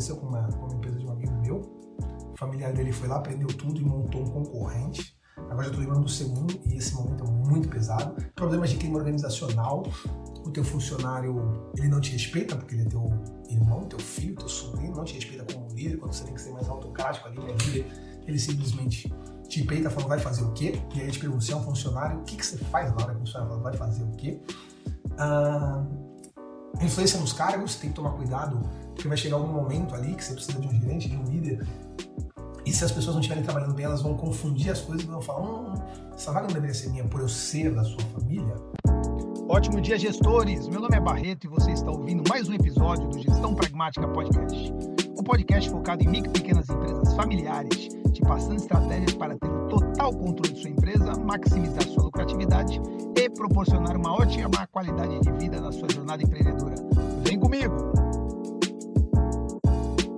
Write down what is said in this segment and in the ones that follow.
aconteceu com uma, com uma empresa de um amigo meu. O familiar dele foi lá, aprendeu tudo e montou um concorrente. Agora já estou lembrando do segundo e esse momento é muito pesado. Problemas de clima organizacional. O teu funcionário, ele não te respeita porque ele é teu irmão, teu filho, teu sobrinho, não te respeita como líder, quando você tem que ser mais autocrático ali, né? líder, ele simplesmente te peita falando vai fazer o quê? E aí ele te pergunta, se é um funcionário, o que, que você faz na hora que o funcionário fala vai fazer o quê? Ah, influência nos cargos, tem que tomar cuidado, porque vai chegar algum momento ali que você precisa de um gerente, de um líder, e se as pessoas não estiverem trabalhando bem, elas vão confundir as coisas e vão falar: hum, essa vaga não deveria ser minha por eu ser da sua família. Ótimo dia, gestores! Meu nome é Barreto e você está ouvindo mais um episódio do Gestão Pragmática Podcast. Um podcast focado em micro e pequenas empresas familiares, te passando estratégias para ter o total controle de sua empresa, maximizar sua lucratividade e proporcionar uma ótima qualidade de vida na sua jornada empreendedora. Vem comigo!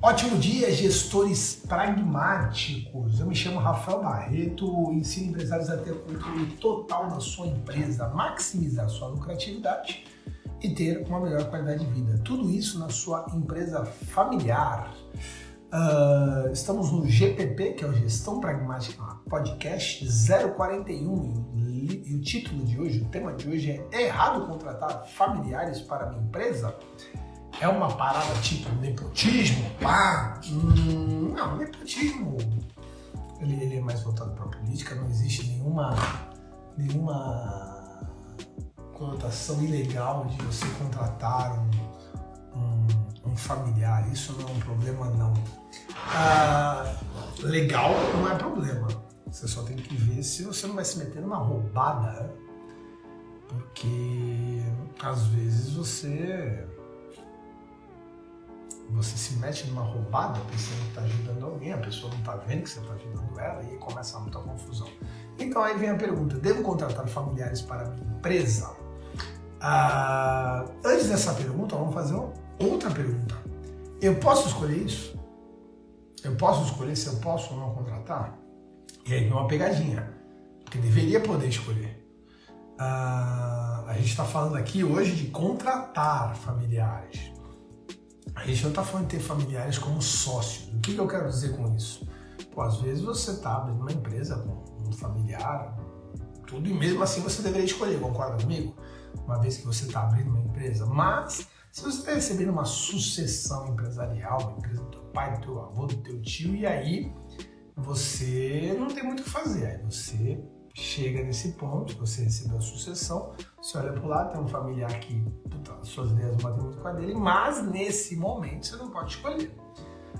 Ótimo dia, gestores pragmáticos. Eu me chamo Rafael Barreto, ensino empresários a ter controle total da sua empresa, maximizar sua lucratividade e ter uma melhor qualidade de vida. Tudo isso na sua empresa familiar. Uh, estamos no GPP, que é o Gestão Pragmática Podcast 041 e, e o título de hoje, o tema de hoje é Errado contratar familiares para minha empresa? É uma parada tipo nepotismo? Pá! Hum, não, nepotismo. Ele, ele é mais voltado para política, não existe nenhuma, nenhuma conotação ilegal de você contratar um, um, um familiar. Isso não é um problema, não. Ah, legal não é problema. Você só tem que ver se você não vai se meter numa roubada. Porque às vezes você você se mete numa roubada pensando que está ajudando alguém, a pessoa não está vendo que você está ajudando ela e começa muita confusão. Então aí vem a pergunta: devo contratar familiares para a minha empresa? Ah, antes dessa pergunta, vamos fazer outra pergunta. Eu posso escolher isso? Eu posso escolher se eu posso ou não contratar? E aí vem uma pegadinha, porque deveria poder escolher. Ah, a gente está falando aqui hoje de contratar familiares. A gente não está falando de ter familiares como sócios. O que, que eu quero dizer com isso? Pô, às vezes você está abrindo uma empresa com um familiar, tudo, e mesmo assim você deveria escolher, concorda comigo? Uma vez que você está abrindo uma empresa. Mas, se você está recebendo uma sucessão empresarial, uma empresa do teu pai, do teu avô, do teu tio, e aí você não tem muito o que fazer. Aí você chega nesse ponto, você recebeu a sucessão, você olha para o lado, tem um familiar que puta, suas ideias não batem muito com a dele, mas nesse momento você não pode escolher.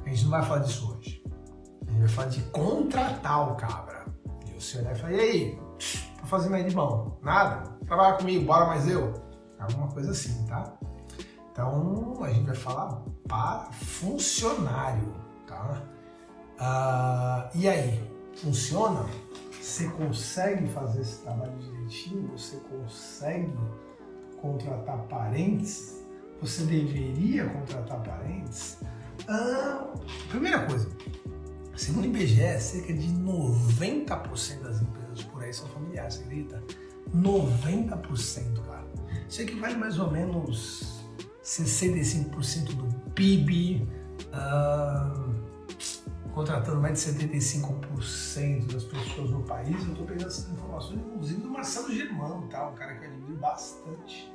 A gente não vai falar disso hoje. A gente vai falar de contratar o cabra. E você olhar e falar, e aí, tô fazendo aí de mão? Nada? Trabalha comigo, bora mais eu? Alguma coisa assim, tá? Então a gente vai falar para funcionário, tá? Uh, e aí, funciona? Você consegue fazer esse trabalho direitinho? Você consegue contratar parentes? Você deveria contratar parentes? Ah, primeira coisa, segundo o IBGE, cerca de 90% das empresas por aí são familiares, você acredita? 90%, cara. Isso equivale mais ou menos 65% do PIB. Ah, contratando mais de 75% das pessoas no país. Eu estou pegando essas informações, inclusive, do Marcelo Germano, tá? um cara que eu admiro bastante.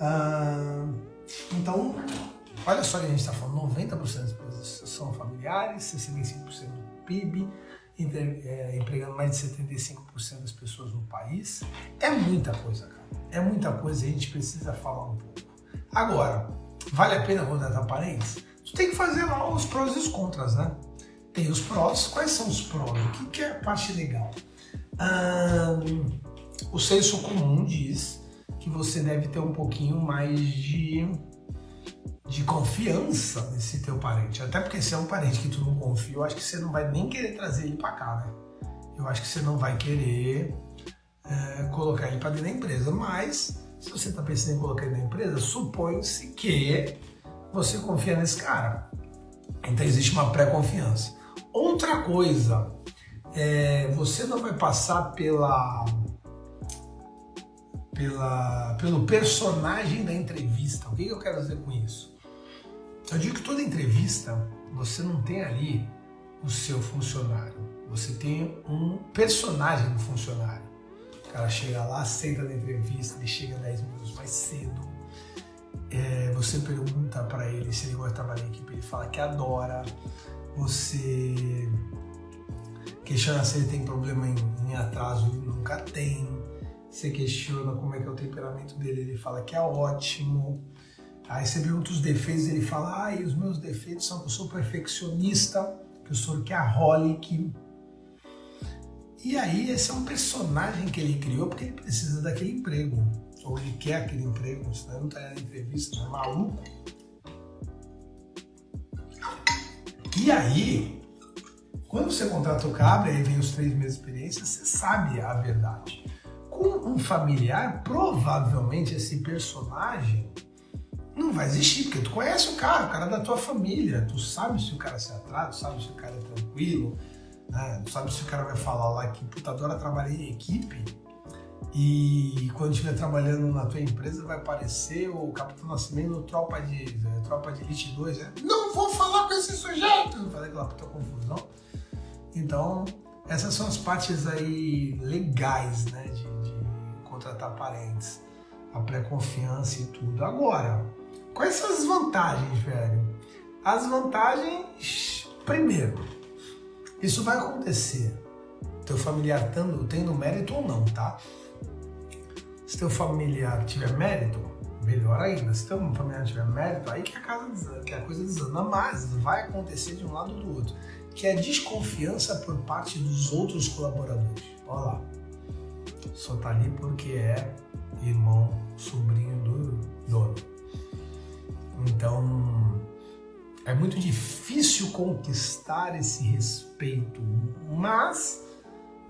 Ah, então, olha só que a gente está falando: 90% das empresas são familiares, 65% do PIB, é, empregando mais de 75% das pessoas no país. É muita coisa, cara. É muita coisa e a gente precisa falar um pouco. Agora, vale a pena contratar parentes? Tu tem que fazer lá os prós e os contras, né? Tem os prós. Quais são os prós? O que é a parte legal? o senso comum diz que você deve ter um pouquinho mais de, de confiança nesse teu parente. Até porque se é um parente que tu não confia, eu acho que você não vai nem querer trazer ele para cá, né? Eu acho que você não vai querer é, colocar ele para dentro da empresa. Mas, se você está pensando em colocar ele na empresa, supõe-se que você confia nesse cara. Então existe uma pré-confiança. Outra coisa, é, você não vai passar pela, pela, pelo personagem da entrevista. O que, eu quero dizer com isso? Eu digo que toda entrevista você não tem ali o seu funcionário, você tem um personagem do funcionário. O cara chega lá, senta na entrevista, ele chega 10 minutos mais cedo. É, você pergunta para ele se ele gosta de trabalhar em equipe, ele fala que adora. Você questiona se ele tem problema em, em atraso, ele nunca tem. Você questiona como é que é o temperamento dele, ele fala que é ótimo. Aí você pergunta os defeitos, ele fala: ah, os meus defeitos são que eu sou perfeccionista, que eu sou workaholic. E aí esse é um personagem que ele criou porque ele precisa daquele emprego. Ou ele quer aquele emprego, senão não está na entrevista, é maluco. E aí, quando você contrata o cabra e vem os três meses de experiência, você sabe a verdade. Com um familiar, provavelmente esse personagem não vai existir, porque tu conhece o cara, o cara é da tua família, tu sabe se o cara se atrasa, tu sabe se o cara é tranquilo, né? tu sabe se o cara vai falar lá que puta, adora trabalhar em equipe e quando estiver trabalhando na tua empresa vai aparecer o Capitão Nascimento Tropa de, né, Tropa de Elite 2, né? não vou falar com esse sujeito, fazer aquela puta confusão. Então, essas são as partes aí legais, né, de, de contratar parentes, a pré-confiança e tudo. Agora, Quais são as vantagens, velho? As vantagens, primeiro, isso vai acontecer. Teu familiar tendo, tendo mérito ou não, tá? Se teu familiar tiver mérito, melhor ainda. Se teu familiar tiver mérito, aí que a, casa, que a coisa desanda. Mas vai acontecer de um lado ou do outro. Que é desconfiança por parte dos outros colaboradores. Olha lá. Só tá ali porque é irmão, sobrinho do dono. Então, é muito difícil conquistar esse respeito, mas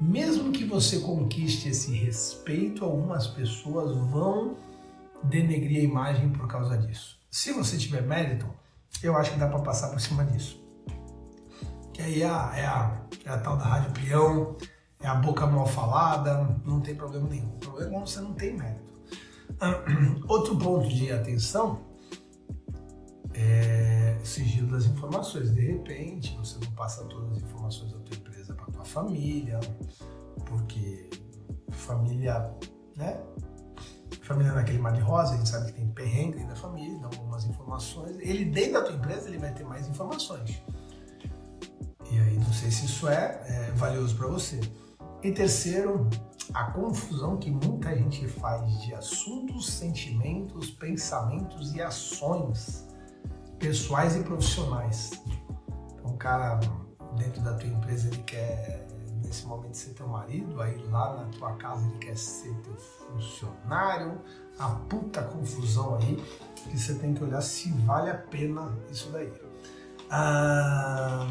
mesmo que você conquiste esse respeito, algumas pessoas vão denegrir a imagem por causa disso. Se você tiver mérito, eu acho que dá para passar por cima disso. Que aí é a, é a, é a tal da rádio peão, é a boca mal falada, não tem problema nenhum. O problema é quando você não tem mérito. Outro ponto de atenção é, sigilo das informações. De repente, você não passa todas as informações família, porque família, né? Família naquele mar de rosa, a gente sabe que tem perrengue dentro da família, dá algumas informações. Ele dentro da tua empresa ele vai ter mais informações. E aí não sei se isso é, é valioso para você. E terceiro, a confusão que muita gente faz de assuntos, sentimentos, pensamentos e ações pessoais e profissionais. Então, o cara dentro da tua empresa ele quer nesse momento ser teu marido, aí lá na tua casa ele quer ser teu funcionário, a puta confusão aí que você tem que olhar se vale a pena isso daí. Ah,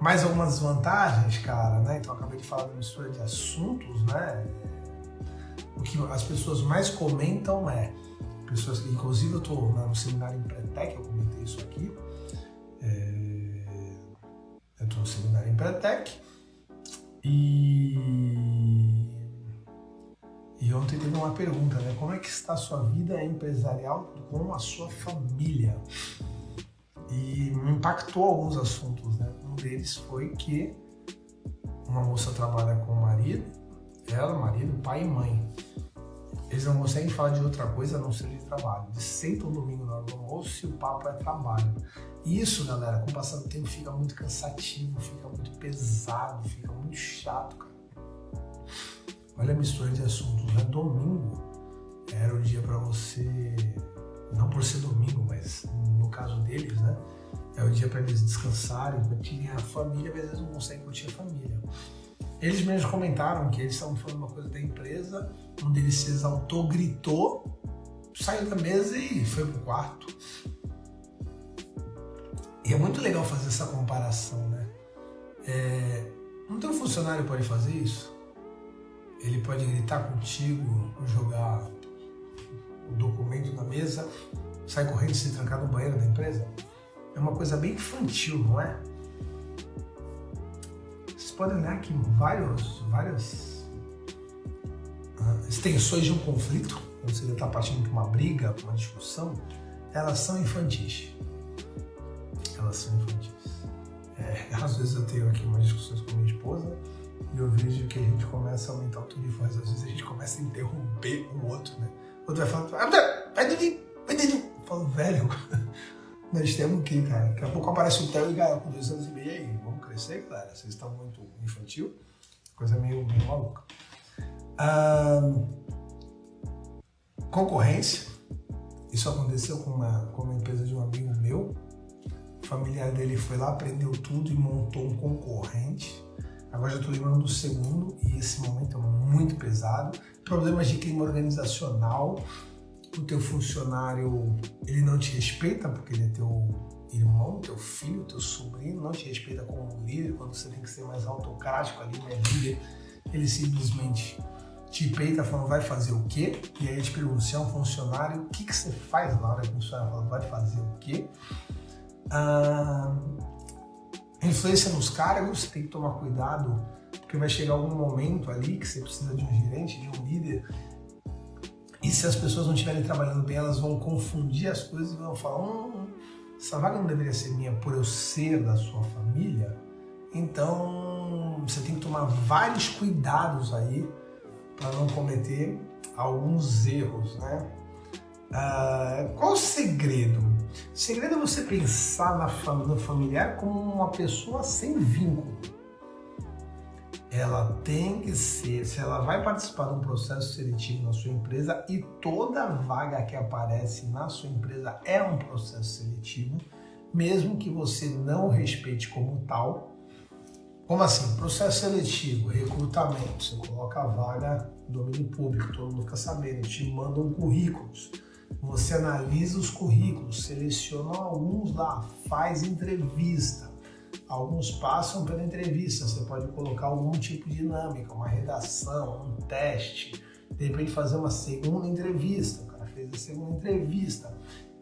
mais algumas vantagens, cara, né? Então acabei de falar da mistura de assuntos, né? O que as pessoas mais comentam é pessoas inclusive, eu estou no seminário em Pretec, eu comentei isso aqui. É, eu estou no seminário em Pretec e, e ontem teve uma pergunta, né? Como é que está a sua vida empresarial com a sua família? E me impactou alguns assuntos, né? Um deles foi que uma moça trabalha com o marido, ela, marido, pai e mãe eles não conseguem falar de outra coisa a não ser de trabalho. Eles sentam domingo no almoço e o papo é trabalho. Isso, galera, com o passar do tempo fica muito cansativo, fica muito pesado, fica muito chato, cara. Olha a mistura de assuntos. Né? Domingo era o dia para você, não por ser domingo, mas no caso deles, né? É o dia para eles descansarem, curtirem a família, mas eles não conseguem curtir a família. Eles mesmos comentaram que eles estavam falando uma coisa da empresa, um deles se exaltou, gritou, saiu da mesa e foi pro quarto. E é muito legal fazer essa comparação, né? É, um funcionário pode fazer isso? Ele pode gritar contigo, jogar o documento na mesa, sair correndo e se trancar no banheiro da empresa? É uma coisa bem infantil, não é? Podem olhar que vários, várias uh, extensões de um conflito, quando você está partindo para uma briga, para uma discussão, elas são infantis. elas são infantis. É, às vezes eu tenho aqui umas discussões com minha esposa e eu vejo que a gente começa a aumentar o tom de voz, às vezes a gente começa a interromper o outro, né? O outro vai falando, vai dormir, vai dormir. Eu falo, velho, nós temos que, cara. Daqui a pouco aparece o Theo e Gael com dois anos e meio aí. Crescer, galera. Vocês estão muito infantil. Coisa meio, meio maluca. Ah, concorrência. Isso aconteceu com uma, com uma empresa de um amigo meu. O familiar dele foi lá, aprendeu tudo e montou um concorrente. Agora já estou lembrando do segundo e esse momento é muito pesado. Problemas de clima organizacional. O teu funcionário ele não te respeita porque ele é teu irmão, teu filho, teu sobrinho, não te respeita como líder quando você tem que ser mais autocrático ali, né, líder. Ele simplesmente te peita falando vai fazer o quê? E aí te pergunta se é um funcionário, o que, que você faz na hora que o funcionário fala vai fazer o quê? Ah, influência nos cargos, tem que tomar cuidado, porque vai chegar algum momento ali que você precisa de um gerente, de um líder, e se as pessoas não estiverem trabalhando bem, elas vão confundir as coisas e vão falar: hum, essa vaga não deveria ser minha por eu ser da sua família. Então você tem que tomar vários cuidados aí para não cometer alguns erros, né? Uh, qual o segredo? O segredo é você pensar na família familiar como uma pessoa sem vínculo. Ela tem que ser, se ela vai participar de um processo seletivo na sua empresa e toda vaga que aparece na sua empresa é um processo seletivo, mesmo que você não respeite como tal, como assim? Processo seletivo, recrutamento. Você coloca a vaga domínio público, todo mundo fica sabendo, te mandam currículos. Você analisa os currículos, seleciona alguns lá, faz entrevista. Alguns passam pela entrevista, você pode colocar algum tipo de dinâmica, uma redação, um teste, de repente fazer uma segunda entrevista. O cara fez a segunda entrevista,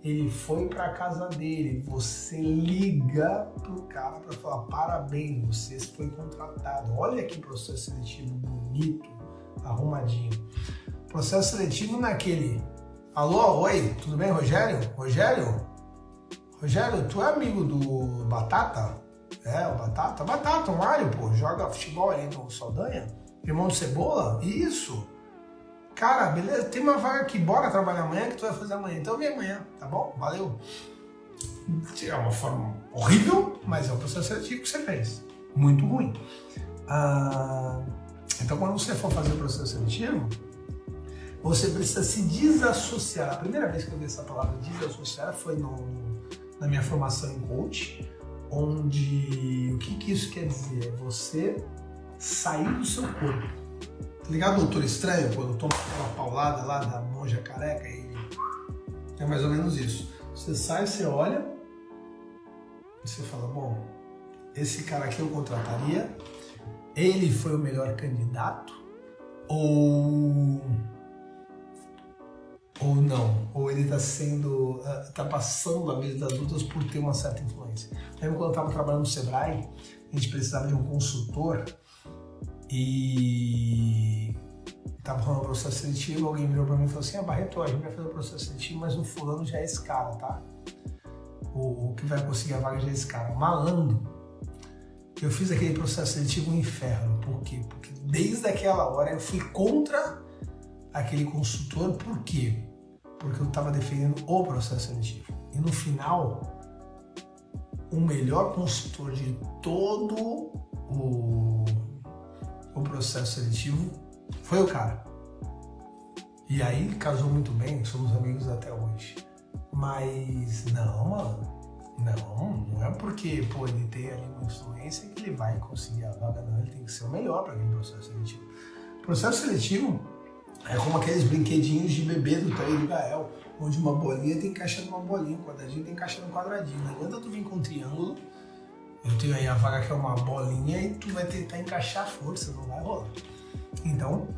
ele foi para a casa dele, você liga pro cara para falar parabéns, você foi contratado. Olha que processo seletivo bonito, arrumadinho. Processo seletivo naquele. Alô, oi, tudo bem, Rogério? Rogério? Rogério, tu é amigo do Batata? É, o Batata? Batata, o Mário, pô, joga futebol ali no Saldanha? Irmão de Cebola? Isso. Cara, beleza, tem uma vaga aqui, bora trabalhar amanhã que tu vai fazer amanhã. Então vem amanhã, tá bom? Valeu. É uma forma horrível, mas é o processo seletivo que você fez. Muito ruim. Ah, então quando você for fazer o processo seletivo, você precisa se desassociar. A primeira vez que eu vi essa palavra desassociar foi no, na minha formação em coach, onde o que, que isso quer dizer? É você sair do seu corpo Tá ligado, Doutor Estranho, quando toma aquela paulada lá da monja careca e é mais ou menos isso. Você sai, você olha você fala, bom, esse cara aqui eu contrataria, ele foi o melhor candidato ou ou não, ou ele está sendo, está ah, passando a mesa das dúvidas por ter uma certa influência. Lembro quando eu estava trabalhando no Sebrae, a gente precisava de um consultor e tava rolando o processo seletivo, alguém virou pra mim e falou assim, ah, Barreto, a gente vai fazer o processo seletivo, mas o fulano já é esse cara, tá? O, o que vai conseguir a vaga já é esse cara. Malandro. Eu fiz aquele processo seletivo um inferno. Por quê? Porque desde aquela hora eu fui contra aquele consultor. Por quê? Porque eu estava defendendo o processo seletivo. E no final, o melhor consultor de todo o o processo seletivo foi o cara. E aí casou muito bem, somos amigos até hoje. Mas não, mano. Não, não é porque pô, ele tem ali uma influência que ele vai conseguir a vaga, não. Ele tem que ser o melhor para aquele processo seletivo. Processo seletivo é como aqueles brinquedinhos de bebê do Taí do Gael, onde uma bolinha tem encaixar numa bolinha, um quadradinho tem encaixar num quadradinho. Não adianta tu vir com um triângulo eu tenho aí a vaga que é uma bolinha e tu vai tentar encaixar a força, não vai rolar. Então,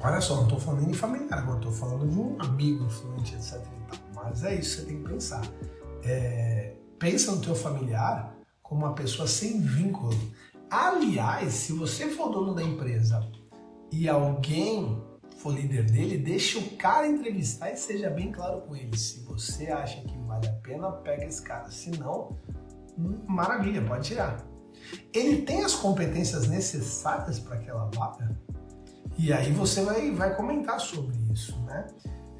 olha só, não estou falando de familiar, agora estou falando de um amigo influente, etc. Mas é isso, você tem que pensar. É, pensa no teu familiar como uma pessoa sem vínculo. Aliás, se você for dono da empresa e alguém for líder dele, deixa o cara entrevistar e seja bem claro com ele. Se você acha que vale a pena, pega esse cara. Se não, Maravilha, pode tirar. Ele tem as competências necessárias para aquela vaga? E aí você vai, vai comentar sobre isso, né?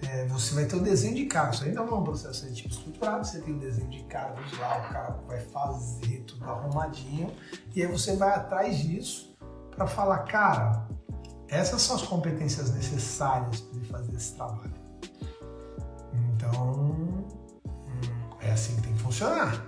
É, você vai ter o desenho de cargos. Ainda não é um processo seletivo estruturado, você tem o desenho de cargos lá, o cara vai fazer tudo arrumadinho, e aí você vai atrás disso para falar, cara, essas são as competências necessárias para ele fazer esse trabalho. Então, hum, é assim que tem que funcionar.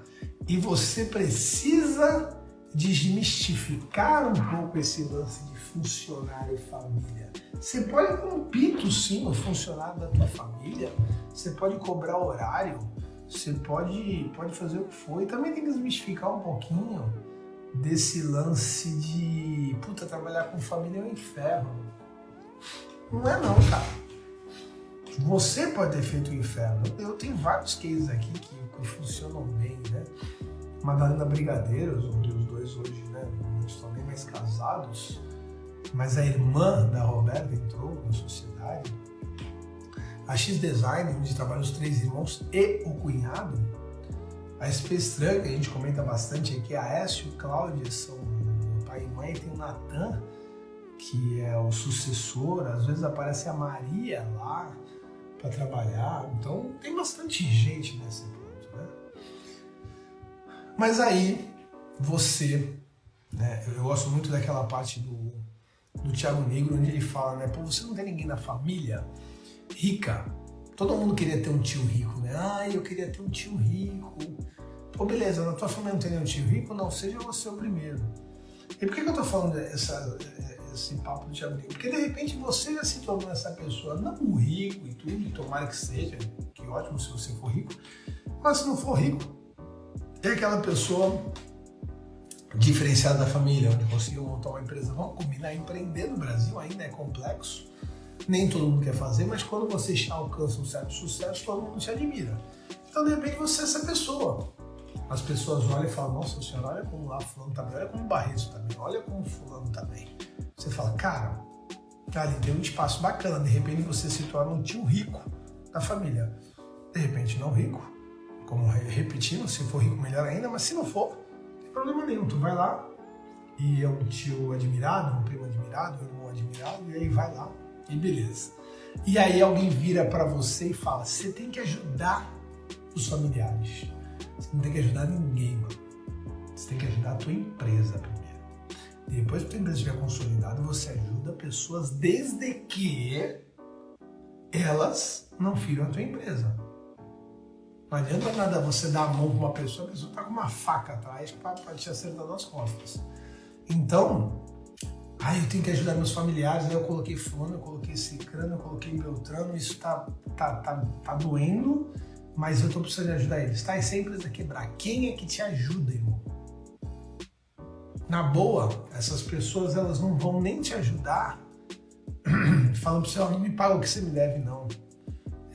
E você precisa desmistificar um pouco esse lance de funcionário e família. Você pode ter um pito, sim, o funcionário da tua família, você pode cobrar horário, você pode, pode fazer o que for. E também tem que desmistificar um pouquinho desse lance de puta, trabalhar com família é um inferno. Não é não, cara. Você pode ter feito o inferno. Eu tenho vários cases aqui que, que funcionam bem, né? Madalena Brigadeiros, onde os dois hoje né, não estão nem mais casados, mas a irmã da Roberta entrou na sociedade. A X Design, onde trabalham os três irmãos e o cunhado. A Truck, que a gente comenta bastante aqui, a Aécio e o Cláudia são pai e mãe. Tem o Natan, que é o sucessor. Às vezes aparece a Maria lá para trabalhar. Então tem bastante gente nesse ponto, né? Mas aí você, né, eu gosto muito daquela parte do, do Tiago Negro onde ele fala, né, pô, você não tem ninguém na família rica. Todo mundo queria ter um tio rico, né? Ah, eu queria ter um tio rico. Pô, beleza, na tua família não tem nenhum tio rico? Não, seja você o primeiro. E por que, que eu tô falando essa, esse papo Tiago Negro? Porque de repente você já se tornou essa pessoa, não rico e tudo, tomara que seja, que ótimo se você for rico, mas se não for rico, é aquela pessoa diferenciada da família, onde conseguiu montar uma empresa. Vamos combinar, empreender no Brasil ainda é complexo, nem todo mundo quer fazer, mas quando você alcança um certo sucesso, todo mundo te admira. Então, de repente, você é essa pessoa. As pessoas olham e falam, nossa senhora, olha como lá fulano tá bem, olha como o Barreto tá bem, olha como fulano tá bem. Você fala, cara, ali tem um espaço bacana, de repente você se torna um tio rico da família. De repente não rico, como repetindo, se for rico melhor ainda, mas se não for, não tem problema nenhum. Tu vai lá e é um tio admirado, um primo admirado, um irmão admirado, e aí vai lá e beleza. E aí alguém vira para você e fala: você tem que ajudar os familiares. Você não tem que ajudar ninguém, mano. Você tem que ajudar a tua empresa primeiro. Depois que a tua empresa estiver consolidada, você ajuda pessoas desde que elas não firam a tua empresa. Não adianta nada você dar a mão para uma pessoa, a pessoa está com uma faca atrás para te acertar nas costas. Então, ah, eu tenho que ajudar meus familiares, aí eu coloquei fulano, eu coloquei cicrano, eu coloquei beltrano, isso tá, tá, tá, tá doendo, mas eu tô precisando ajudar eles. Tá, e se a empresa quebrar, quem é que te ajuda, irmão? Na boa, essas pessoas elas não vão nem te ajudar falando para você, não me paga o que você me deve, não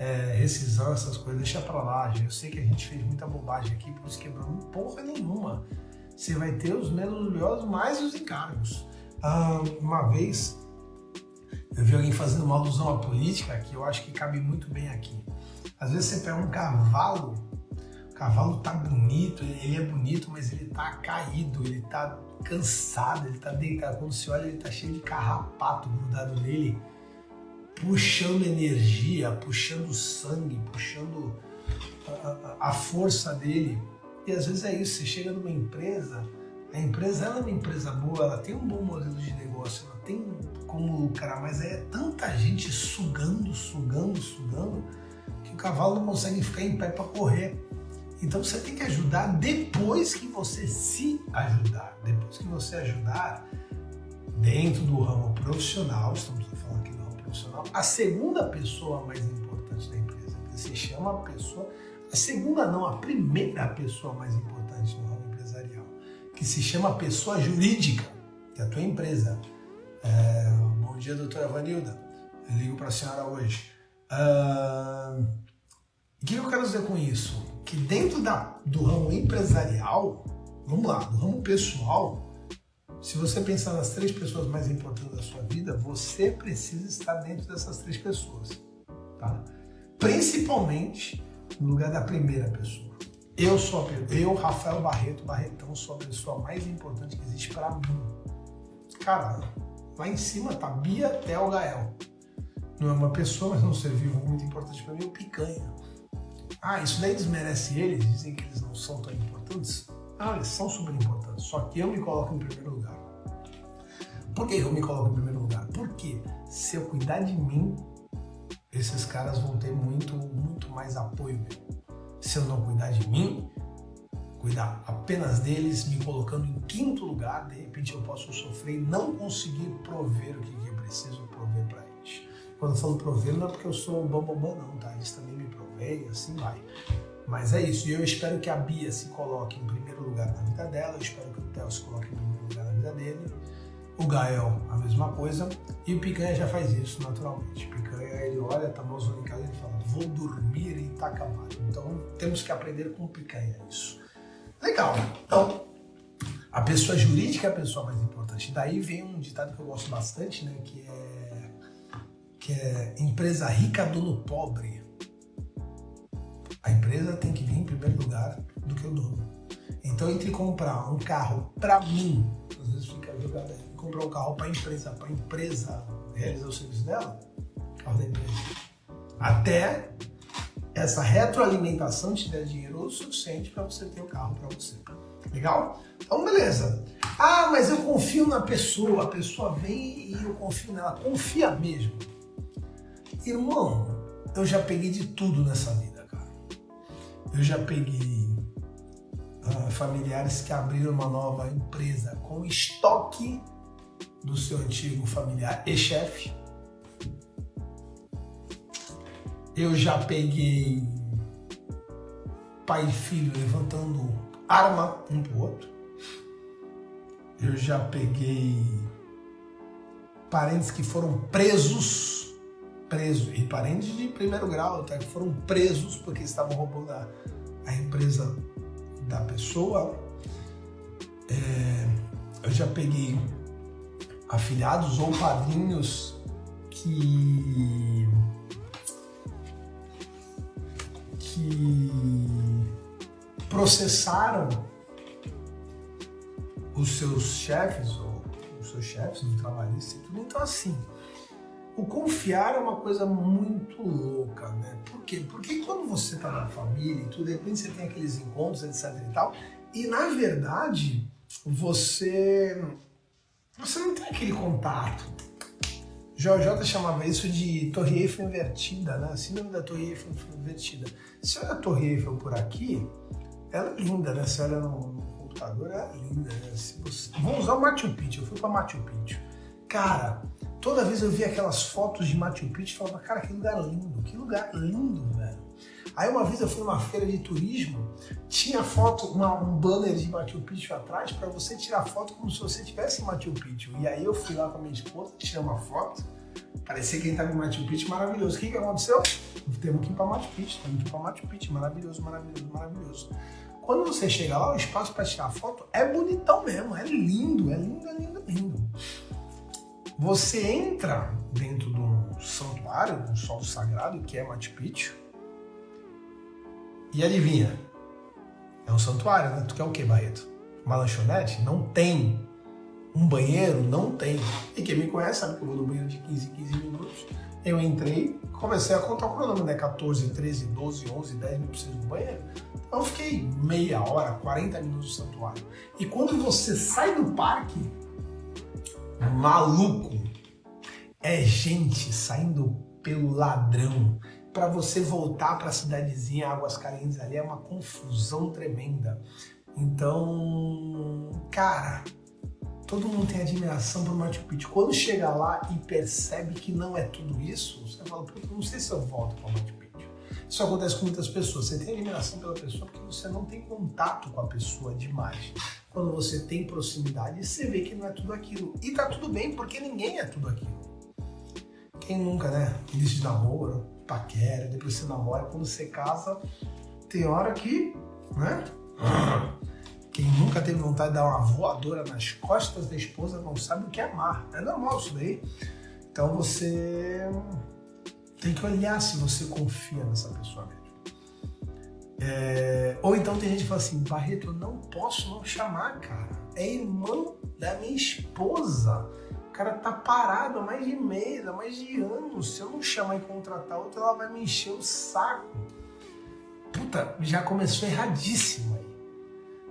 é, rescisão, essas coisas, deixa pra lá. Eu sei que a gente fez muita bobagem aqui, por isso quebramos porra nenhuma. Você vai ter os menos mais os encargos. Ah, uma vez eu vi alguém fazendo uma alusão à política que eu acho que cabe muito bem aqui. Às vezes você pega um cavalo, o cavalo tá bonito, ele é bonito, mas ele tá caído, ele tá cansado, ele tá deitado. Quando você olha, ele tá cheio de carrapato grudado nele puxando energia, puxando sangue, puxando a, a, força dele. E às vezes é isso, você chega numa empresa, a empresa ela é uma empresa boa, ela tem um bom modelo de negócio, ela tem como lucrar, mas é tanta gente sugando, sugando, sugando, que o cavalo não consegue ficar em pé para correr. Então você tem que ajudar depois que você se ajudar. Depois que você ajudar dentro do ramo profissional, estamos falando aqui profissional, a segunda pessoa mais importante da empresa, que se chama a pessoa, a segunda não, a primeira pessoa mais importante ramo que se chama pessoa jurídica, que é a tua empresa. É, bom dia, doutora Vanilda. Eu ligo para a senhora hoje. Uh, o que eu quero dizer com isso? Que dentro da, do ramo empresarial, vamos lá, do ramo pessoal, se você pensar nas três pessoas mais importantes da sua vida, você precisa estar dentro dessas três pessoas, tá? Principalmente no lugar da primeira pessoa. Eu sou eu, Rafael Barreto, Barretão, sou a pessoa mais importante que existe para mim. Cara, lá em cima tá Bia Tel Gael. Não é uma pessoa, mas é um ser vivo muito importante para mim, o Picanha. Ah, isso daí desmerece eles, dizem que eles não são tão importantes. Ah, eles são super importantes, só que eu me coloco em primeiro lugar. Por que eu me coloco em primeiro lugar? Porque se eu cuidar de mim, esses caras vão ter muito, muito mais apoio meu. Se eu não cuidar de mim, cuidar apenas deles, me colocando em quinto lugar, de repente eu posso sofrer e não conseguir prover o que eu preciso prover para eles. Quando eu falo prover, não é porque eu sou bambambam, não, tá? Eles também me provêm, assim vai. Mas é isso, e eu espero que a Bia se coloque em primeiro lugar na vida dela, eu espero que o Theo se coloque em primeiro lugar na vida dele, o Gael a mesma coisa, e o Picanha já faz isso naturalmente. O Picanha, ele olha, tá mãozão em casa e fala, vou dormir e tá acabado. Então temos que aprender com Picanha isso. Legal, então a pessoa jurídica é a pessoa mais importante. Daí vem um ditado que eu gosto bastante, né, que é, que é empresa rica, dono pobre. A empresa tem que vir em primeiro lugar do que o dono. Então, entre comprar um carro para mim, às vezes fica jogado aí, comprar um carro para a empresa, para a empresa realizar o serviço dela, carro da empresa, até essa retroalimentação te der dinheiro o suficiente para você ter o carro para você. Legal? Então, beleza. Ah, mas eu confio na pessoa, a pessoa vem e eu confio nela. Confia mesmo. Irmão, eu já peguei de tudo nessa vida, cara. Eu já peguei uh, familiares que abriram uma nova empresa com estoque do seu antigo familiar e chefe. Eu já peguei pai e filho levantando arma um pro outro. Eu já peguei parentes que foram presos, presos, e parentes de primeiro grau, até que foram presos porque estavam roubando a, a empresa da pessoa. É, eu já peguei afilhados ou padrinhos que que processaram os seus chefes ou os seus chefes no trabalhista e tudo. Então assim, o confiar é uma coisa muito louca, né? Por quê? Porque quando você tá na família e tudo, de repente você tem aqueles encontros, etc e tal, e na verdade você você não tem aquele contato. JJ chamava isso de Torre Eiffel invertida, né? Síndrome da Torre Eiffel invertida. Se olha a Torre Eiffel por aqui, ela é linda, né? Se olha no, no computador, ela é linda. Né? Você... Vamos usar o Machu Picchu. Eu fui para Machu Picchu. Cara, toda vez eu via aquelas fotos de Machu Picchu e falava, cara, que lugar lindo, que lugar lindo, velho. Aí uma vez eu fui numa feira de turismo, tinha foto, uma, um banner de Machu Picchu atrás para você tirar foto como se você estivesse em Machu Picchu. E aí eu fui lá com a minha esposa, tirei uma foto, parecia quem estava em Machu Picchu, maravilhoso. O que, que aconteceu? Temos que ir para Machu Picchu, temos que ir para Machu Picchu, maravilhoso, maravilhoso, maravilhoso. Quando você chega lá, o espaço para tirar foto é bonitão mesmo, é lindo, é lindo, é lindo, é lindo. Você entra dentro de um santuário, um solo sagrado, que é Machu Picchu, e adivinha? É um santuário, né? Tu quer o que, Barreto? Uma lanchonete? Não tem. Um banheiro? Não tem. E quem me conhece sabe que eu vou no banheiro de 15 em 15 minutos. Eu entrei, comecei a contar o cronômetro, né? 14, 13, 12, 11, 10 mil preciso do banheiro. Então eu fiquei meia hora, 40 minutos no santuário. E quando você sai do parque, maluco, é gente saindo pelo ladrão, para você voltar para a cidadezinha Águas Calientes ali é uma confusão tremenda. Então, cara, todo mundo tem admiração por Machu Picchu. Quando chega lá e percebe que não é tudo isso, você fala, não sei se eu volto para Machu Picchu. Isso acontece com muitas pessoas. Você tem admiração pela pessoa porque você não tem contato com a pessoa demais. Quando você tem proximidade, você vê que não é tudo aquilo. E tá tudo bem, porque ninguém é tudo aquilo. Quem nunca, né? Início de namoro, paquera, depois você namora, quando você casa, tem hora que, né? Quem nunca teve vontade de dar uma voadora nas costas da esposa não sabe o que é amar. É normal isso daí. Então você tem que olhar se você confia nessa pessoa mesmo. É, ou então tem gente que fala assim, Barreto, eu não posso não chamar, cara. É irmão da minha esposa. O cara tá parado há mais de mês, há mais de anos. Se eu não chamar e contratar outra, ela vai me encher o saco. Puta, já começou erradíssimo aí.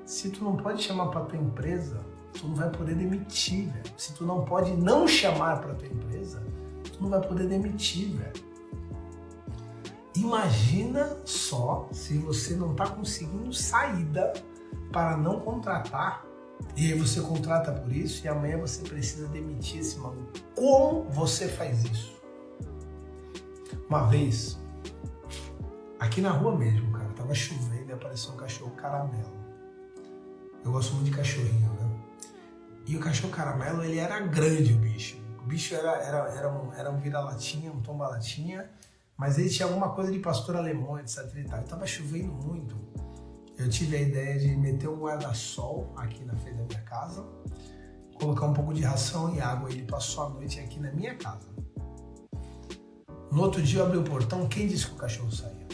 Se tu não pode chamar para tua empresa, tu não vai poder demitir, velho. Se tu não pode não chamar para tua empresa, tu não vai poder demitir, velho. Imagina só se você não está conseguindo saída para não contratar e aí você contrata por isso e amanhã você precisa demitir esse maluco. Como você faz isso? Uma vez, aqui na rua mesmo, cara, tava chovendo e apareceu um cachorro caramelo. Eu gosto muito de cachorrinho, né? E o cachorro caramelo, ele era grande, o bicho. O bicho era, era, era um, era um vira-latinha, um tomba-latinha, mas ele tinha alguma coisa de pastor alemão, etc e tal. E tava chovendo muito. Eu tive a ideia de meter um guarda-sol aqui na frente da minha casa, colocar um pouco de ração e água. Ele passou a noite aqui na minha casa. No outro dia eu abri o portão, quem disse que o cachorro saía?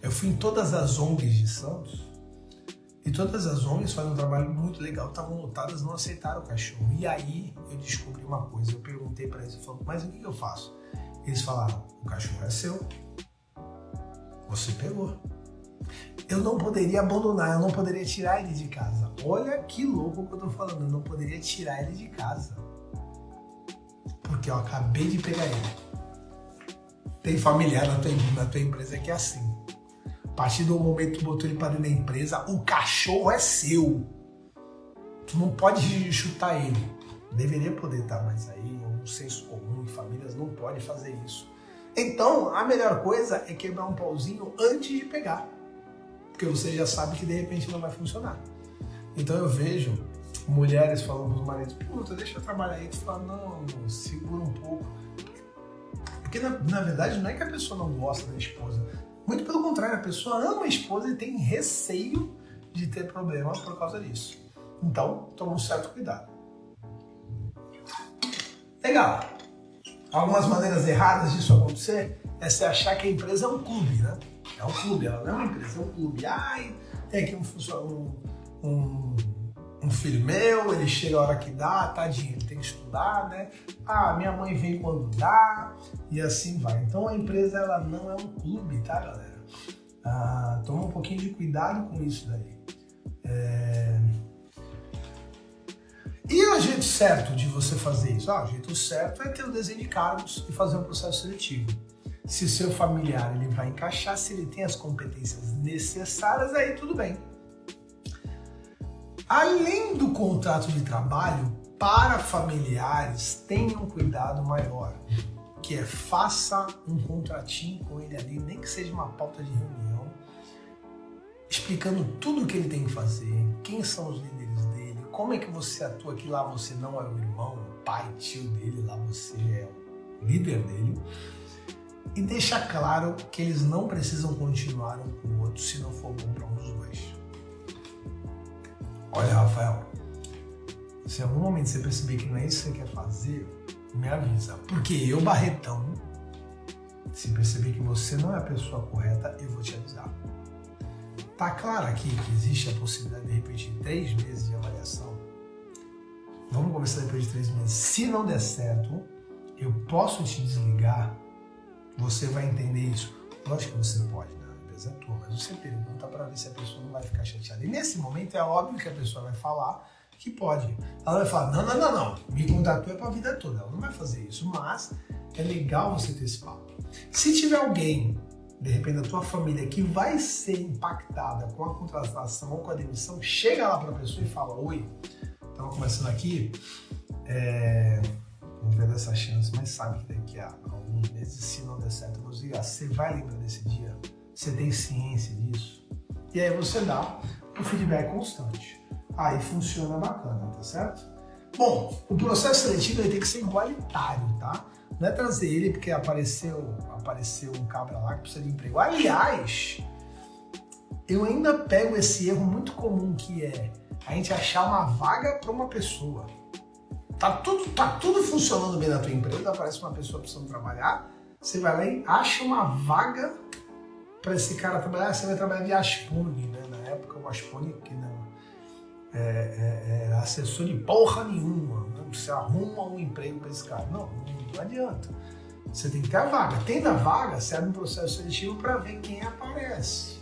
Eu fui em todas as ONGs de Santos e todas as ONGs fazem um trabalho muito legal, estavam lotadas, não aceitaram o cachorro. E aí eu descobri uma coisa, eu perguntei para eles, eu falei, mas o que eu faço? Eles falaram, o cachorro é seu, você pegou. Eu não poderia abandonar, eu não poderia tirar ele de casa. Olha que louco que eu tô falando, eu não poderia tirar ele de casa. Porque eu acabei de pegar ele. Tem familiar na tua, na tua empresa que é assim partir do momento que tu botou ele para dentro da empresa, o cachorro é seu. Tu não pode chutar ele. Deveria poder estar, tá, mas aí é um senso comum e famílias não podem fazer isso. Então, a melhor coisa é quebrar um pauzinho antes de pegar. Porque você já sabe que de repente não vai funcionar. Então eu vejo mulheres falando para os maridos, puta, deixa eu trabalhar aí. Tu fala, não, segura um pouco. Porque na, na verdade não é que a pessoa não gosta da esposa. Muito pelo contrário, a pessoa ama a esposa e tem receio de ter problema por causa disso. Então, toma um certo cuidado. Legal. Algumas maneiras erradas disso acontecer é você achar que a empresa é um clube, né? É um clube, ela não é uma empresa, é um clube. Ai, tem aqui um, um, um filho meu, ele chega a hora que dá, tadinho, ele tem que estudar, né? Ah, minha mãe vem quando dá e assim vai. Então a empresa ela não é um clube, tá, galera? Ah, toma um pouquinho de cuidado com isso daí. É... E o jeito certo de você fazer isso? Ah, o jeito certo é ter o desenho de cargos e fazer um processo seletivo. Se o seu familiar ele vai encaixar, se ele tem as competências necessárias, aí tudo bem. Além do contrato de trabalho, para familiares, tenha um cuidado maior, que é faça um contratinho com ele ali, nem que seja uma pauta de reunião, explicando tudo o que ele tem que fazer, quem são os líderes dele, como é que você atua que lá você não é o irmão, o pai, tio dele, lá você é o líder dele. E deixa claro que eles não precisam continuar um com o outro se não for bom para um dos dois. Olha, Rafael, se em algum momento você perceber que não é isso que você quer fazer, me avisa. Porque eu, Barretão, se perceber que você não é a pessoa correta, eu vou te avisar. Tá claro aqui que existe a possibilidade de repetir três meses de avaliação. Vamos conversar depois de três meses. Se não der certo, eu posso te desligar. Você vai entender isso. Lógico que você pode empresa é tua, mas você pergunta para ver se a pessoa não vai ficar chateada. E nesse momento é óbvio que a pessoa vai falar que pode. Ela vai falar: não, não, não, não, me contratou é para a vida toda. Ela não vai fazer isso, mas é legal você ter esse papo. Se tiver alguém, de repente, da tua família que vai ser impactada com a contratação ou com a demissão, chega lá para a pessoa e fala: oi, estamos começando aqui. É, não vai dar essa chance, mas sabe que daqui a alguns meses, se não der certo, você vai lembrar desse dia você tem ciência disso. E aí você dá o feedback constante. Aí funciona bacana, tá certo? Bom, o processo seletivo ele tem que ser igualitário, tá? Não é trazer ele porque apareceu, apareceu um cabra lá que precisa de emprego. Aliás, eu ainda pego esse erro muito comum que é a gente achar uma vaga para uma pessoa. Tá tudo, tá tudo funcionando bem na tua empresa, aparece uma pessoa precisando trabalhar, você vai lá e acha uma vaga para esse cara trabalhar, você vai trabalhar de Aspone, né? Na época o Aspone que não é, é, era assessor de porra nenhuma. Né? Você arruma um emprego para esse cara. Não, não adianta. Você tem que ter a vaga. Tendo a vaga, abre um processo seletivo para ver quem aparece.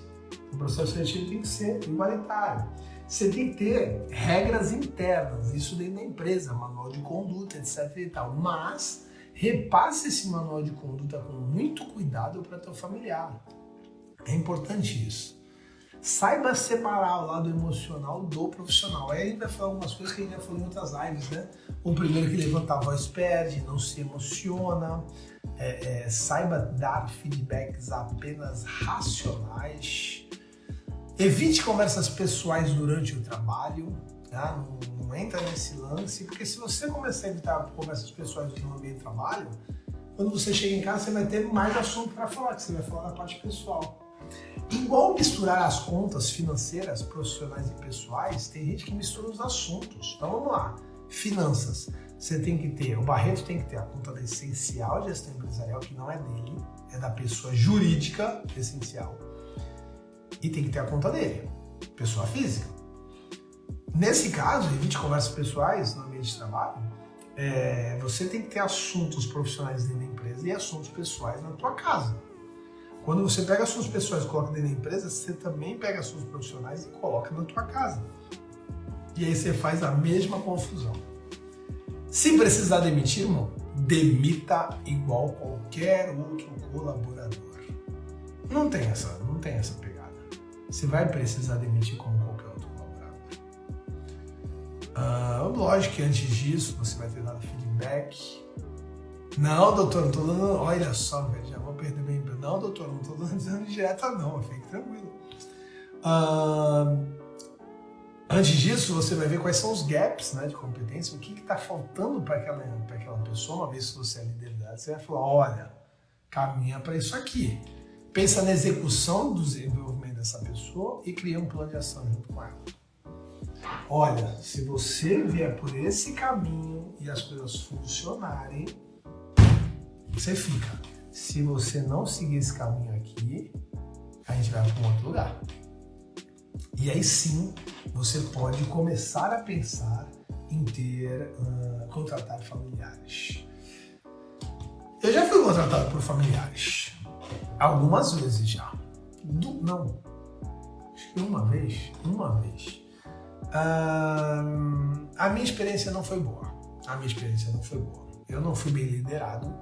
O processo seletivo tem que ser igualitário. Você tem que ter regras internas, isso dentro da empresa, manual de conduta, etc e tal. Mas repasse esse manual de conduta com muito cuidado para teu familiar. É importante isso. Saiba separar o lado emocional do profissional. Aí gente vai falar algumas coisas que a gente já falou em outras lives, né? O primeiro que levanta a voz perde, não se emociona. É, é, saiba dar feedbacks apenas racionais. Evite conversas pessoais durante o trabalho. Tá? Não, não, entra nesse lance, porque se você começar a evitar conversas pessoais no ambiente de trabalho, quando você chega em casa, você vai ter mais assunto para falar, que você vai falar da parte pessoal. Igual misturar as contas financeiras, profissionais e pessoais, tem gente que mistura os assuntos. Então vamos lá. Finanças. Você tem que ter, o Barreto tem que ter a conta da essencial de gestão empresarial, que não é dele, é da pessoa jurídica essencial. E tem que ter a conta dele, pessoa física. Nesse caso, evite conversas pessoais no ambiente de trabalho. É, você tem que ter assuntos profissionais dentro da empresa e assuntos pessoais na tua casa. Quando você pega assuntos pessoais e coloca dentro da empresa, você também pega assuntos profissionais e coloca na tua casa. E aí você faz a mesma confusão. Se precisar demitir, irmão, demita igual qualquer outro colaborador. Não tem essa, não tem essa pegada. Você vai precisar demitir como qualquer outro colaborador. Ah, lógico que antes disso você vai ter dado feedback. Não, doutor, não tô dando. Olha só, velho, já vou perder meu emprego. Não, doutor, não tô dando direta, não. Fique tranquilo. Ah, Antes disso, você vai ver quais são os gaps né, de competência, o que está faltando para aquela, aquela pessoa, uma vez que você é lideridade, você vai falar, olha, caminha para isso aqui. Pensa na execução do dessa pessoa e cria um plano de ação junto com ela. Olha, se você vier por esse caminho e as coisas funcionarem, você fica. Se você não seguir esse caminho aqui, a gente vai para um outro lugar. E aí sim você pode começar a pensar em ter, uh, contratar familiares. Eu já fui contratado por familiares. Algumas vezes já. Do, não. Uma vez. Uma vez. A minha experiência não foi boa. A minha experiência não foi boa. Eu não fui bem liderado,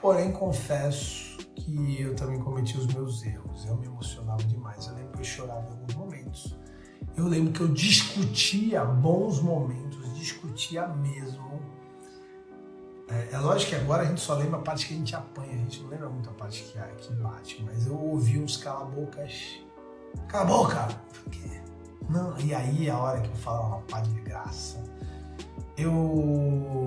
porém confesso que eu também cometi os meus erros. Eu me emocionava demais. Eu lembro que eu chorava em alguns momentos. Eu lembro que eu discutia bons momentos, discutia mesmo. É, é, lógico que agora a gente só lembra a parte que a gente apanha, a gente não lembra muito a parte que, que bate, mas eu ouvi uns cala-bocas. Cala a boca! Não, e aí a hora que eu falo uma pá de graça. Eu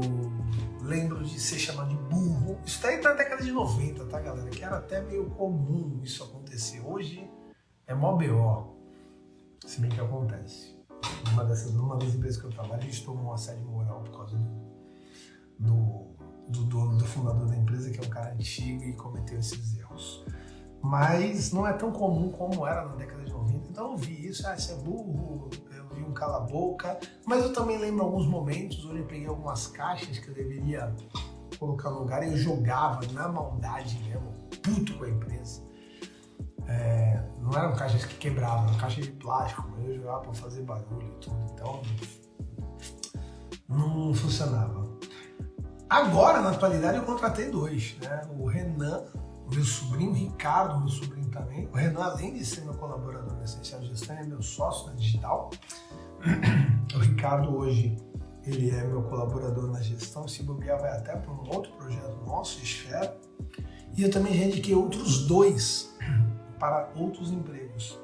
lembro de ser chamado de burro. Isso daí na década de 90, tá, galera? Que era até meio comum isso acontecer. Hoje é mó BO. Se bem que acontece. Numa, dessas, numa das empresas que eu trabalho, a gente tomou uma assédio moral por causa do, do, do, do fundador da empresa, que é um cara antigo e cometeu esses erros. Mas não é tão comum como era na década de 90. Então eu vi isso, ah, você é burro, eu vi um cala-boca. Mas eu também lembro alguns momentos onde eu peguei algumas caixas que eu deveria colocar no lugar e eu jogava na maldade mesmo, puto com a empresa. É, não eram caixas que quebravam, eram caixas de plástico, mas eu jogava para fazer barulho e tudo, então não funcionava. Agora, na atualidade, eu contratei dois, né? O Renan, meu sobrinho, Ricardo, meu sobrinho também. O Renan, além de ser meu colaborador na Essencial Gestão, é meu sócio na digital. O Ricardo hoje ele é meu colaborador na gestão. Se bobear, vai até para um outro projeto nosso, Esfera. E eu também já indiquei outros dois para outros empregos.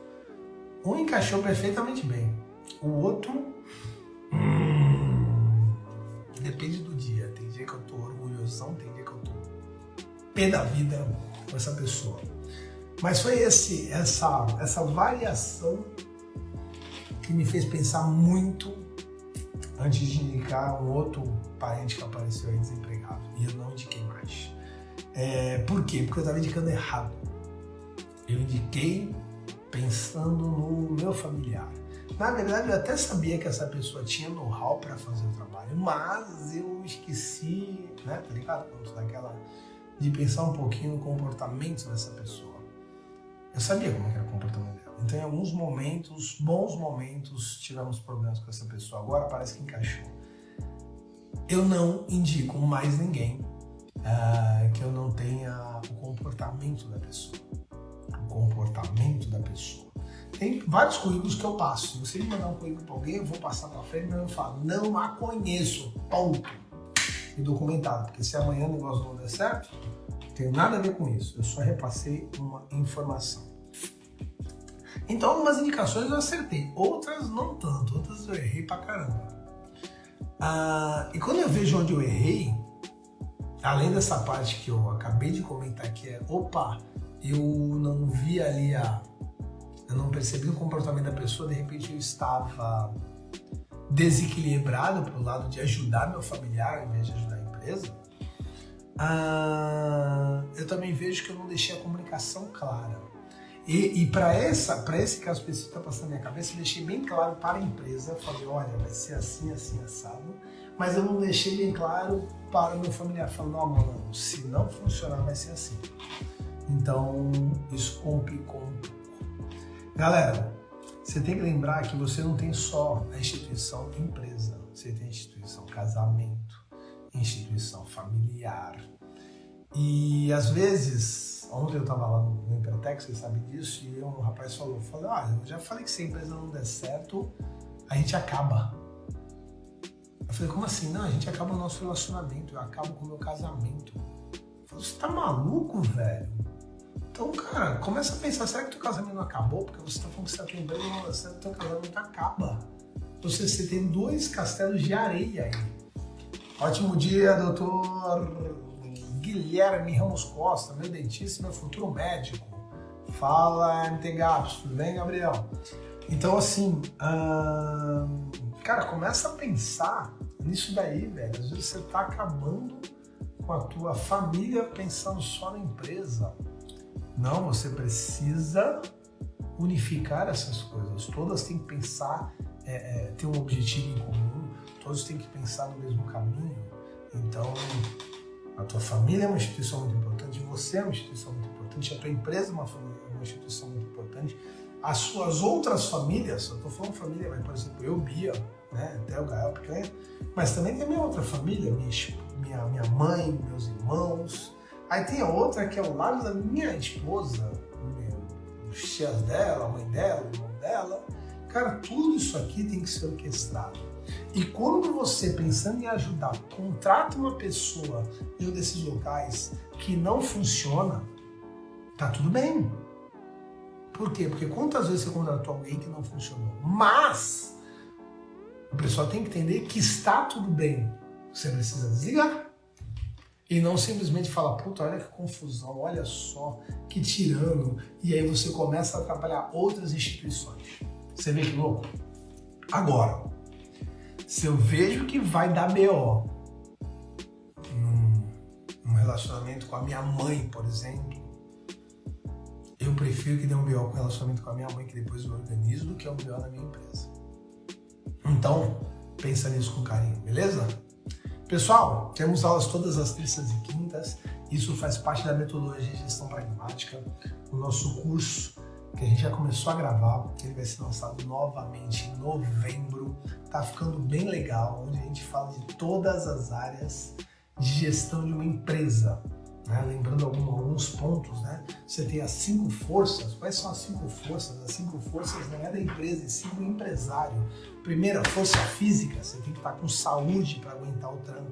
Um encaixou perfeitamente bem, o outro. Hum, depende do dia. Tem dia que eu tô orgulhosão, tem dia que eu tô pé da vida com essa pessoa. Mas foi esse, essa, essa variação que me fez pensar muito antes de indicar um outro parente que apareceu aí desempregado. E eu não indiquei mais. É, por quê? Porque eu estava indicando errado eu indiquei pensando no meu familiar. Na verdade, eu até sabia que essa pessoa tinha know-how para fazer o trabalho, mas eu esqueci, né, tá ligado? Daquela de pensar um pouquinho no comportamento dessa pessoa. Eu sabia como era o comportamento dela. Então, em alguns momentos, bons momentos, tivemos problemas com essa pessoa. Agora parece que encaixou. Eu não indico mais ninguém uh, que eu não tenha o comportamento da pessoa. O comportamento da pessoa. Tem vários currículos que eu passo. Se você me mandar um currículo para alguém, eu vou passar para frente, mas eu falo, não a conheço, ponto. E documentado, porque se amanhã o negócio não der certo, não tem nada a ver com isso. Eu só repassei uma informação. Então, algumas indicações eu acertei, outras não tanto, outras eu errei pra caramba. Ah, e quando eu vejo onde eu errei, além dessa parte que eu acabei de comentar, que é, opa, eu não vi ali a. Eu não percebi o comportamento da pessoa, de repente eu estava desequilibrado para o lado de ajudar meu familiar ao invés de ajudar a empresa. Ah, eu também vejo que eu não deixei a comunicação clara. E, e para essa, para esse caso específico que está passando na minha cabeça, eu deixei bem claro para a empresa, falei, olha, vai ser assim, assim, assado. Mas eu não deixei bem claro para o meu familiar, falando, não, mano, se não funcionar, vai ser assim. Então, isso complicou um pouco. Galera, você tem que lembrar que você não tem só a instituição empresa, você tem a instituição casamento, instituição familiar. E às vezes Ontem eu estava lá no Impertex, você sabe disso, e um rapaz falou, falou, ah, eu já falei que se a empresa não der certo, a gente acaba. Eu falei, como assim? Não, a gente acaba o nosso relacionamento, eu acabo com o meu casamento. Eu falei, você tá maluco, velho? Então, cara, começa a pensar, será que teu casamento acabou? Porque você tá falando que você tá empresa não dá certo, teu casamento acaba. Você, você tem dois castelos de areia aí. Ótimo dia, doutor Guilherme Ramos Costa, meu dentista, meu futuro médico. Fala, MTGAPS, tudo bem, Gabriel? Então, assim, hum, cara, começa a pensar nisso daí, velho. Às vezes você tá acabando com a tua família pensando só na empresa. Não, você precisa unificar essas coisas. Todas têm que pensar, é, é, ter um objetivo em comum, todos têm que pensar no mesmo caminho. Então, a tua família é uma instituição muito importante, você é uma instituição muito importante, a tua empresa é uma, é uma instituição muito importante, as suas outras famílias, eu estou falando família, mas por exemplo, eu, Bia, né, até o Gael Picanha, mas também tem a minha outra família, minha, minha, minha mãe, meus irmãos, aí tem a outra que é o lado da minha esposa, os tias dela, a mãe dela, o irmão dela, cara, tudo isso aqui tem que ser orquestrado. E quando você, pensando em ajudar, contrata uma pessoa em um desses locais que não funciona, tá tudo bem. Por quê? Porque quantas vezes você contratou alguém que não funcionou? Mas o pessoal tem que entender que está tudo bem. Você precisa desligar. E não simplesmente falar, puta, olha que confusão, olha só, que tirano. E aí você começa a atrapalhar outras instituições. Você vê que louco? Agora, se eu vejo que vai dar BO num, relacionamento com a minha mãe, por exemplo, eu prefiro que dê um BO com relacionamento com a minha mãe, que depois eu organizo, do que um BO na minha empresa. Então, pensa nisso com carinho, beleza? Pessoal, temos aulas todas as terças e quintas. Isso faz parte da metodologia de gestão pragmática, o nosso curso que a gente já começou a gravar, ele vai ser lançado novamente em novembro. Tá ficando bem legal, onde a gente fala de todas as áreas de gestão de uma empresa. Né? Lembrando alguns pontos, né? Você tem as cinco forças. Quais são as cinco forças? As cinco forças não é da empresa, e sim do empresário. Primeira, força física. Você tem que estar com saúde para aguentar o tranco.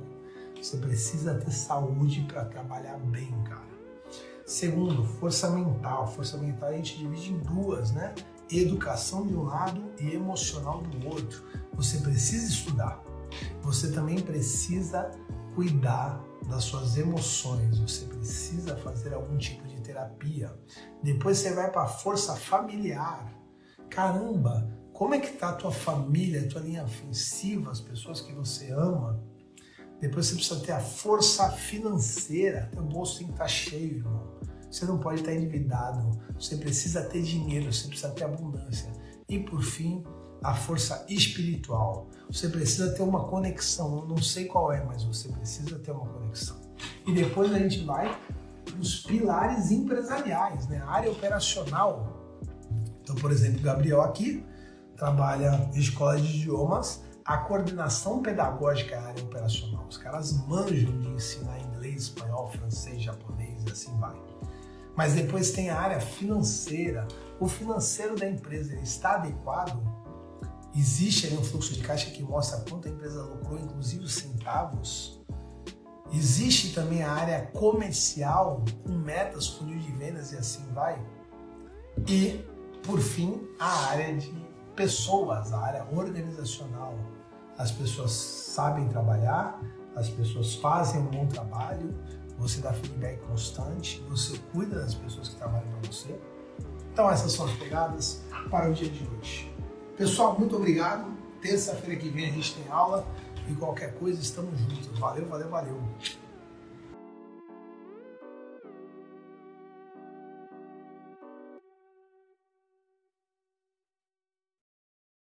Você precisa ter saúde para trabalhar bem, cara. Segundo, força mental. Força mental a gente divide em duas, né? Educação de um lado e emocional do outro. Você precisa estudar. Você também precisa cuidar das suas emoções. Você precisa fazer algum tipo de terapia. Depois você vai para a força familiar. Caramba, como é que tá a tua família, a tua linha ofensiva, as pessoas que você ama? Depois você precisa ter a força financeira. Teu bolso tem que estar tá cheio, irmão. você não pode estar endividado, você precisa ter dinheiro, você precisa ter abundância. E por fim, a força espiritual. Você precisa ter uma conexão, eu não sei qual é, mas você precisa ter uma conexão. E depois a gente vai os pilares empresariais, né? a área operacional. Então, por exemplo, Gabriel aqui trabalha escola de idiomas, a coordenação pedagógica é a área operacional. Os caras manjam de ensinar inglês, espanhol, francês, japonês e assim vai. Mas depois tem a área financeira. O financeiro da empresa está adequado? Existe ali um fluxo de caixa que mostra quanto a empresa lucrou, inclusive os centavos? Existe também a área comercial, com metas, funil de vendas e assim vai? E, por fim, a área de pessoas, a área organizacional. As pessoas sabem trabalhar, as pessoas fazem um bom trabalho, você dá feedback constante, você cuida das pessoas que trabalham para você. Então essas são as pegadas para o dia de hoje. Pessoal, muito obrigado. Terça-feira que vem a gente tem aula e qualquer coisa estamos juntos. Valeu, valeu, valeu.